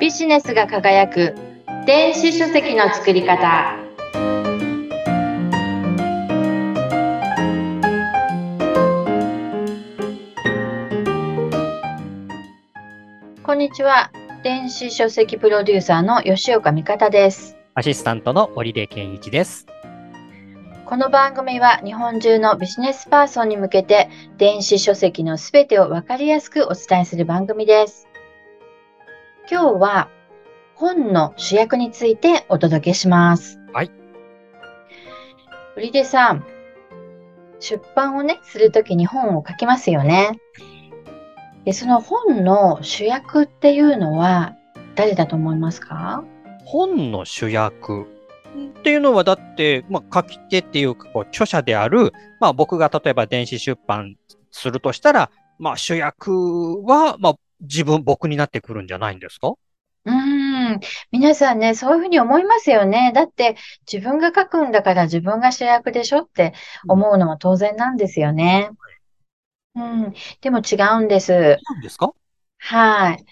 ビジネスが輝く電子書籍の作り方こんにちは電子書籍プロデューサーの吉岡美方ですアシスタントの織出健一です。この番組は日本中のビジネスパーソンに向けて電子書籍のすべてをわかりやすくお伝えする番組です。今日は本の主役についてお届けします。はい。売出さん、出版をね、するときに本を書きますよね。で、その本の主役っていうのは誰だと思いますか？本の主役っていうのは、だって、まあ、書き手っていうか、こう著者である、まあ、僕が例えば電子出版するとしたら、まあ、主役は、まあ、自分、僕になってくるんじゃないんですか？うーん、皆さんね、そういうふうに思いますよね。だって自分が書くんだから自分が主役でしょって思うのは当然なんですよね。うん、でも違うんです。なんですか？はい。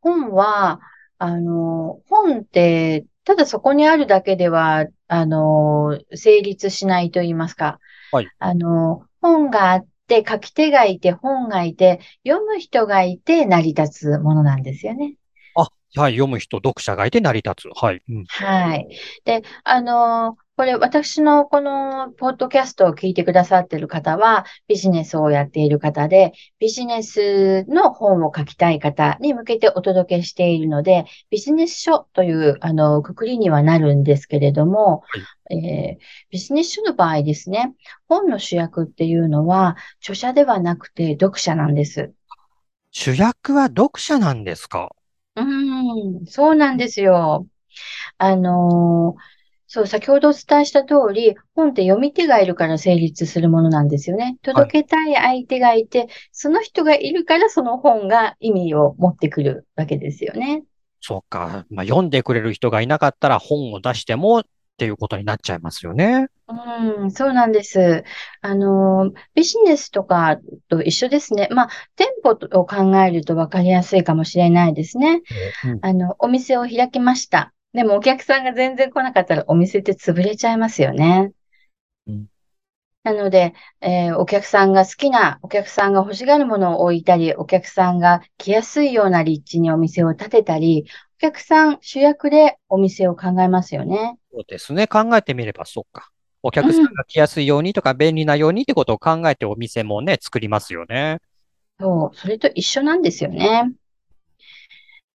本は、あの、本って、ただそこにあるだけでは、あの、成立しないと言いますか。はいあの、本があって、書き手がいて、本がいて、読む人がいて成り立つものなんですよね。あ、はい、読む人、読者がいて成り立つ。はい。うん。はい。で、あの、これ私のこのポッドキャストを聞いてくださっている方はビジネスをやっている方で、ビジネスの本を書きたい方に向けてお届けしているので、ビジネス書というあのくくりにはなるんですけれども、えービジネス書の場合ですね、本の主役っていうのは著者ではなくて読者なんです。主役は読者なんですか？うーん、そうなんですよ。あのーそう、先ほどお伝えした通り、本って読み手がいるから成立するものなんですよね。届けたい相手がいて、その人がいるからその本が意味を持ってくるわけですよね。そうか。まあ、読んでくれる人がいなかったら本を出してもっていうことになっちゃいますよね。うん、そうなんです。あのー、ビジネスとかと一緒ですね。まあ、店舗を考えると分かりやすいかもしれないですね。うんあの、お店を開きました。でもお客さんが全然来なかったらお店って潰れちゃいますよね。うんなので、えーお客さんが好きな、お客さんが欲しがるものを置いたり、お客さんが来やすいような立地にお店を建てたり、お客さん主役でお店を考えますよね。そうですね。考えてみればそうか。お客さんが来やすいようにとか便利なようにってことを考えてお店もね、作りますよね。そう、それと一緒なんですよね。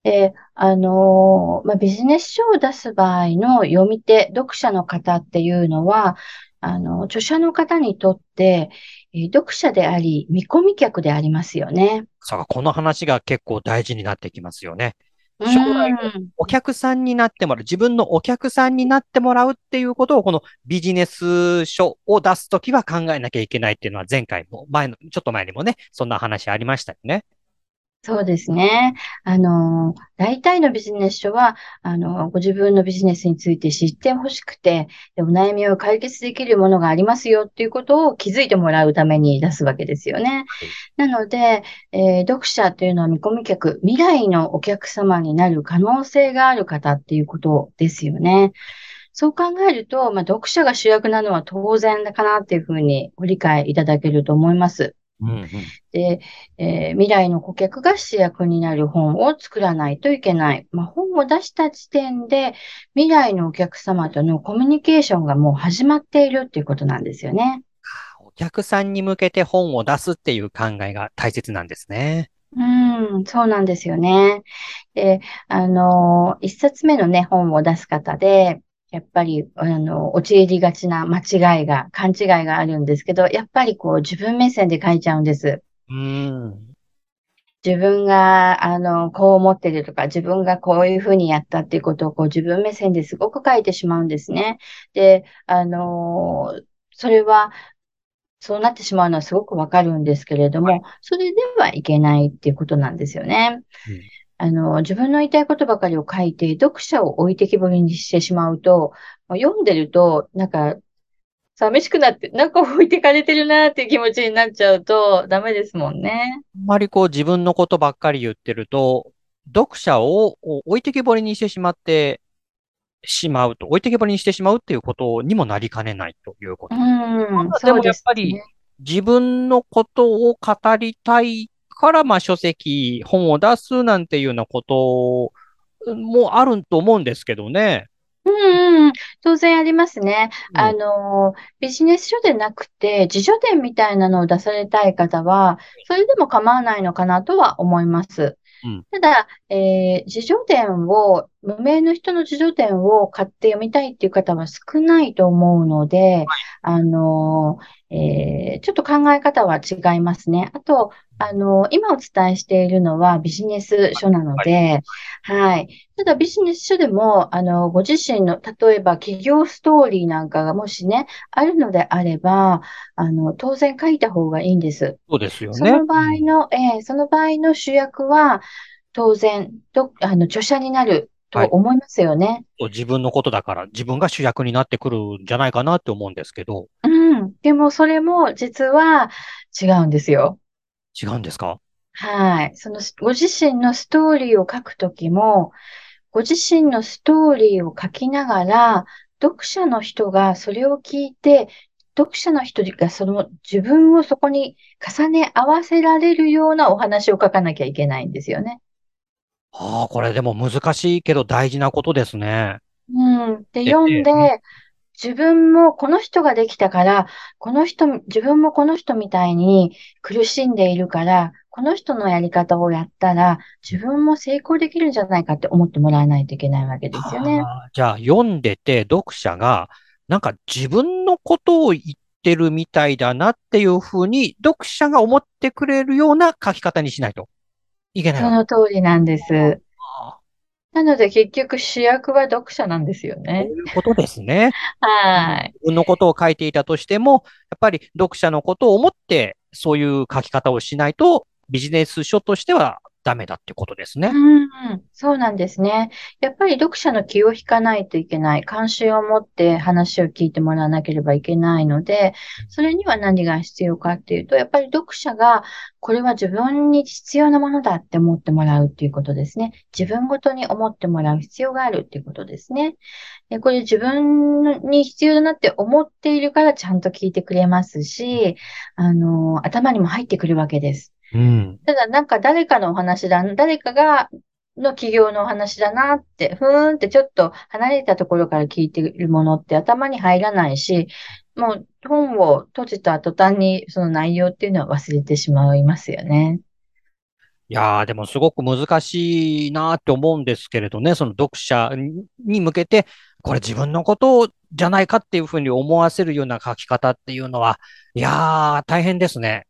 で、あのーまあ、ビジネス書を出す場合の読み手、読者の方っていうのは、あの、著者の方にとって、えー読者であり、見込み客でありますよね。さあ、この話が結構大事になってきますよね。う将来ん、お客さんになってもらう、自分のお客さんになってもらうっていうことを、このビジネス書を出すときは考えなきゃいけないっていうのは前回も、前の、ちょっと前にもね、そんな話ありましたよね。そうですね。あのー大体のビジネス書は、あのーご自分のビジネスについて知ってほしくて、でお悩みを解決できるものがありますよっていうことを気づいてもらうために出すわけですよね。なので、えー読者というのは見込み客、未来のお客様になる可能性がある方っていうことですよね。そう考えると、まあ、読者が主役なのは当然だかなっていうふうにご理解いただけると思います。うんうん。で、えー未来の顧客が主役になる本を作らないといけない。まあ、本を出した時点で未来のお客様とのコミュニケーションがもう始まっているっていうことなんですよね。お客さんに向けて本を出すっていう考えが大切なんですね。うん、そうなんですよね。で、あの、一冊目のね、本を出す方で、やっぱり、あの、陥りがちな間違いが、勘違いがあるんですけど、やっぱりこう、自分目線で書いちゃうんです。うん。自分が、あの、こう思ってるとか、自分がこういうふうにやったっていうことを、こう、自分目線ですごく書いてしまうんですね。で、あの、それは、そうなってしまうのはすごくわかるんですけれども、それではいけないっていうことなんですよね。うんあの、自分の言いたいことばかりを書いて、読者を置いてきぼりにしてしまうと、読んでると、なんか、寂しくなって、なんか置いてかれてるなっていう気持ちになっちゃうとダメですもんね。あんまりこう自分のことばっかり言ってると、読者を置いてけぼりにしてしまってしまうと、置いてけぼりにしてしまうっていうことにもなりかねないということ。うん、でもやっぱり、自分のことを語りたいから、まあ書籍、本を出すなんていうようなこともあると思うんですけどね。うんうん、当然ありますね。うん、あの、ビジネス書でなくて、自叙伝みたいなのを出されたい方は、それでも構わないのかなとは思います。うん、ただ、えー、自叙伝を、無名の人の自叙伝を買って読みたいっていう方は少ないと思うので、あの、えー、ちょっと考え方は違いますね。あと、あの、今お伝えしているのはビジネス書なので、はい、はい。ただビジネス書でも、あの、ご自身の、例えば企業ストーリーなんかがもしね、あるのであれば、あの、当然書いた方がいいんです。そうですよね。その場合の、えー、その場合の主役は、当然、と、あの、著者になると思いますよね、はい、自分のことだから、自分が主役になってくるんじゃないかなって思うんですけど。うん。でも、それも実は違うんですよ。違うんですか？はい。その、ご自身のストーリーを書くときも、ご自身のストーリーを書きながら、読者の人がそれを聞いて、読者の人がその自分をそこに重ね合わせられるようなお話を書かなきゃいけないんですよね。ああ、これでも難しいけど大事なことですね。うん。で、読んで、自分もこの人ができたから、この人、自分もこの人みたいに苦しんでいるから、この人のやり方をやったら、自分も成功できるんじゃないかって思ってもらわないといけないわけですよね。じゃあ、読んでて読者が、なんか自分のことを言ってるみたいだなっていうふうに、読者が思ってくれるような書き方にしないといけない。その通りなんです。なので結局主役は読者なんですよね。そういうことですね。はい。自分のことを書いていたとしても、やっぱり読者のことを思ってそういう書き方をしないとビジネス書としてはダメだってことですね。うん、そうなんですね。やっぱり読者の気を引かないといけない。関心を持って話を聞いてもらわなければいけないので、それには何が必要かっていうと、やっぱり読者がこれは自分に必要なものだって思ってもらうっていうことですね。自分ごとに思ってもらう必要があるっていうことですね。でこれ自分に必要だなって思っているからちゃんと聞いてくれますし、あの、頭にも入ってくるわけです。うん、ただなんか誰かのお話だ、誰かが、の企業のお話だなって、ふーんってちょっと離れたところから聞いているものって頭に入らないし、もう本を閉じた途端にその内容っていうのは忘れてしまいますよね。いやー、でもすごく難しいなって思うんですけれどね、その読者に向けて、これ自分のことじゃないかっていうふうに思わせるような書き方っていうのは、いやー、大変ですね。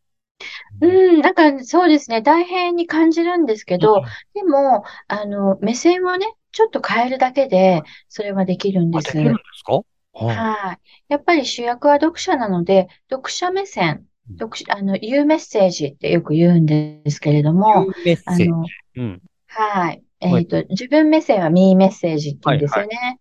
うん、なんかそうですね、大変に感じるんですけど、でも、あの、目線をね、ちょっと変えるだけで、それはできるんです。できるんですか？はい。やっぱり主役は読者なので、読者目線、読あの、言うメッセージってよく言うんですけれども、あの、うん、はい。えっ、ー、と、自分目線はミーメッセージって言うんですよね。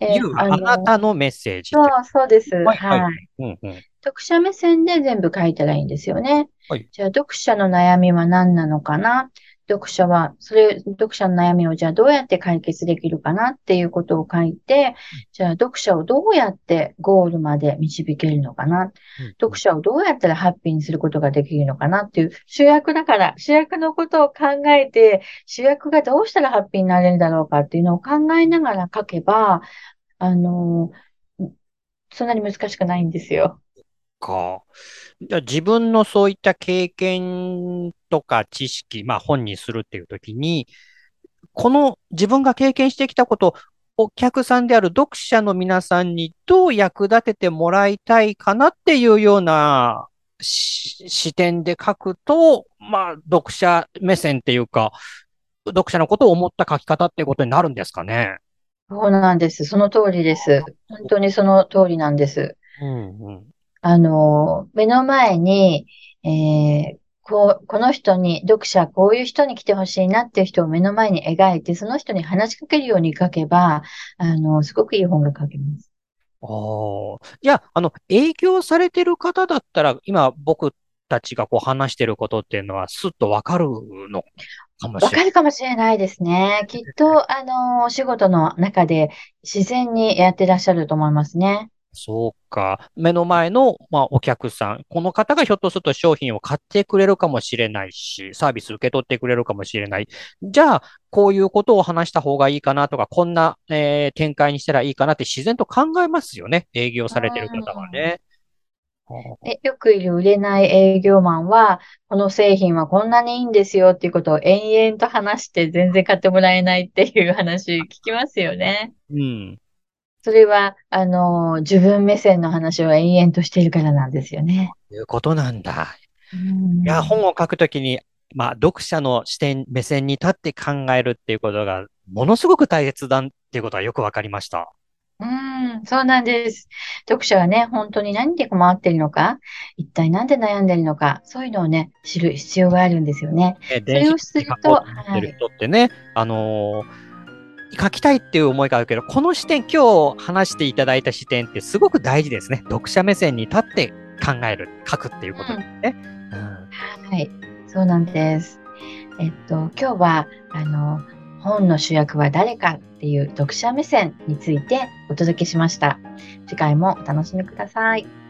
えー、ああなたのメッセージ。そう、そうです。はい。はい、うんうん読者目線で全部書いたらいいんですよね。はい。じゃあ、読者の悩みは何なのかな？読者は、それ、読者の悩みをじゃあどうやって解決できるかなっていうことを書いて、じゃあ読者をどうやってゴールまで導けるのかな、読者をどうやったらハッピーにすることができるのかなっていう主役だから、主役のことを考えて、主役がどうしたらハッピーになれるんだろうかっていうのを考えながら書けば、あの、そんなに難しくないんですよ。か。じゃあ自分のそういった経験とか知識、まあ本にするっていうときに、この自分が経験してきたこと、お客さんである読者の皆さんにどう役立ててもらいたいかなっていうような視点で書くと、まあ読者目線っていうか、読者のことを思った書き方っていうことになるんですかね？そうなんです。その通りです。本当にその通りなんです。うんうん、あの、目の前に、えー、こう、この人に、読者、こういう人に来てほしいなっていう人を目の前に描いて、その人に話しかけるように書けば、あの、すごくいい本が書けます。ああ。いや、あの、影響されてる方だったら、今僕たちがこう話してることっていうのはスッとわかるのかもしれない。わかるかもしれないですね。きっと、あの、お仕事の中で自然にやってらっしゃると思いますね。そうか。目の前の、まあ、お客さん。この方がひょっとすると商品を買ってくれるかもしれないし、サービス受け取ってくれるかもしれない。じゃあ、こういうことを話した方がいいかなとか、こんな、えー、展開にしたらいいかなって自然と考えますよね。営業されてる方はね。えよくいる売れない営業マンは、この製品はこんなにいいんですよっていうことを延々と話して全然買ってもらえないっていう話聞きますよね。うん。それは、あの、自分目線の話を延々としているからなんですよね。ということなんだ。いや、本を書くときに、まあ、読者の視点、目線に立って考えるっていうことが、ものすごく大切だっていうことはよくわかりました。うん、そうなんです。読者はね、本当に何で困っているのか、一体何で悩んでいるのか、そういうのをね、知る必要があるんですよね。それをすると、はい、人ってね、あのー書きたいっていう思いがあるけど、この視点、今日話していただいた視点ってすごく大事ですね。読者目線に立って考える、書くっていうことですね。うん、はい、そうなんです。えっと、今日は、あの、本の主役は誰かっていう読者目線についてお届けしました。次回もお楽しみください。